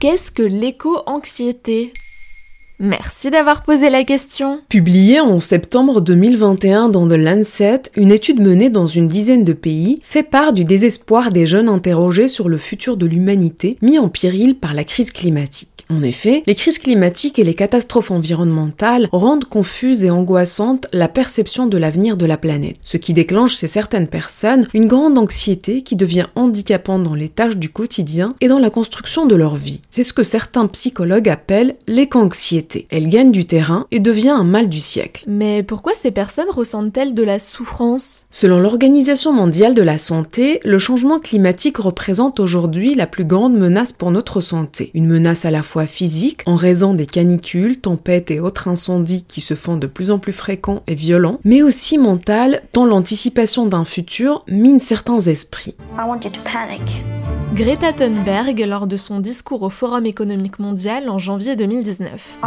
Qu'est-ce que l'éco-anxiété? Merci d'avoir posé la question. Publiée en septembre 2021 dans The Lancet, une étude menée dans une dizaine de pays fait part du désespoir des jeunes interrogés sur le futur de l'humanité mis en péril par la crise climatique. En effet, les crises climatiques et les catastrophes environnementales rendent confuse et angoissante la perception de l'avenir de la planète, ce qui déclenche chez certaines personnes une grande anxiété qui devient handicapante dans les tâches du quotidien et dans la construction de leur vie. C'est ce que certains psychologues appellent l'éco-anxiété. Elle gagne du terrain et devient un mal du siècle. Mais pourquoi ces personnes ressentent-elles de la souffrance? Selon l'Organisation mondiale de la santé, le changement climatique représente aujourd'hui la plus grande menace pour notre santé. Une menace à la fois physique en raison des canicules, tempêtes et autres incendies qui se font de plus en plus fréquents et violents, mais aussi mentale tant l'anticipation d'un futur mine certains esprits. Greta Thunberg lors de son discours au Forum économique mondial en janvier 2019.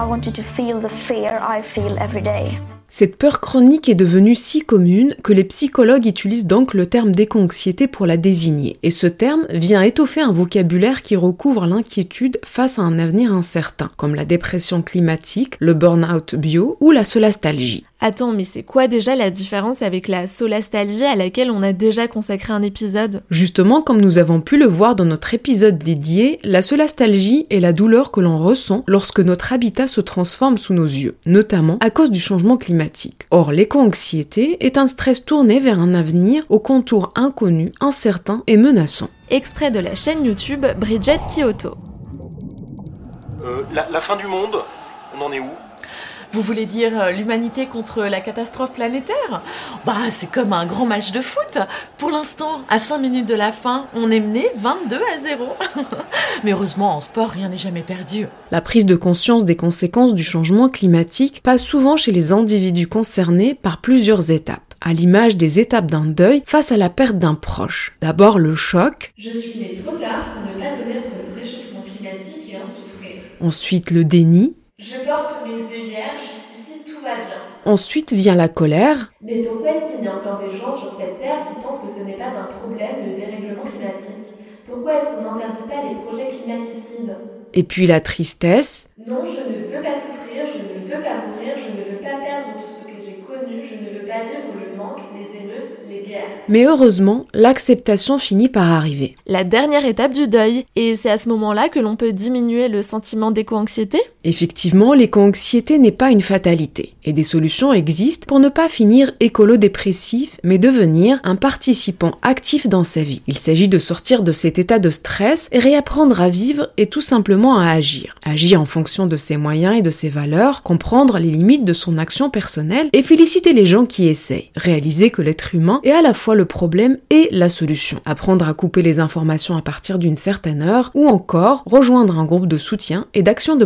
Cette peur chronique est devenue si commune que les psychologues utilisent donc le terme d'éco-anxiété pour la désigner. Et ce terme vient étoffer un vocabulaire qui recouvre l'inquiétude face à un avenir incertain, comme la dépression climatique, le burn-out bio ou la solastalgie. Attends, mais c'est quoi déjà la différence avec la solastalgie à laquelle on a déjà consacré un épisode? Justement, comme nous avons pu le voir dans notre épisode dédié, la solastalgie est la douleur que l'on ressent lorsque notre habitat se transforme sous nos yeux, notamment à cause du changement climatique. Or, l'éco-anxiété est un stress tourné vers un avenir aux contours inconnus, incertains et menaçants. Extrait de la chaîne YouTube Bridget Kyoto. Euh, la, la fin du monde, on en est où? Vous voulez dire euh, l'humanité contre la catastrophe planétaire? Bah, c'est comme un grand match de foot. Pour l'instant, à 5 minutes de la fin, on est mené 22 à 0. Mais heureusement, en sport, rien n'est jamais perdu. La prise de conscience des conséquences du changement climatique passe souvent chez les individus concernés par plusieurs étapes à l'image des étapes d'un deuil face à la perte d'un proche. D'abord le choc. Je suis né trop tard pour ne pas connaître le réchauffement climatique et en souffrir. Ensuite le déni. Je porte mes œillères, Ensuite vient la colère. Mais pourquoi est-ce qu'il y a encore des gens sur cette terre qui pensent que ce n'est pas un problème le dérèglement climatique? Pourquoi est-ce qu'on n'interdit pas les projets climaticides? Et puis la tristesse. Non, je ne veux pas souffrir, je ne veux pas mourir, je ne veux pas perdre tout ce que j'ai connu, je ne veux pas vivre le manque, les émeutes, les guerres. Mais heureusement, l'acceptation finit par arriver. La dernière étape du deuil, et c'est à ce moment-là que l'on peut diminuer le sentiment d'éco-anxiété? Effectivement, l'éco-anxiété n'est pas une fatalité, et des solutions existent pour ne pas finir écolo-dépressif, mais devenir un participant actif dans sa vie. Il s'agit de sortir de cet état de stress et réapprendre à vivre et tout simplement à agir. Agir en fonction de ses moyens et de ses valeurs, comprendre les limites de son action personnelle et féliciter les gens qui essayent. Réaliser que l'être humain est à la fois le problème et la solution. Apprendre à couper les informations à partir d'une certaine heure ou encore rejoindre un groupe de soutien et d'action de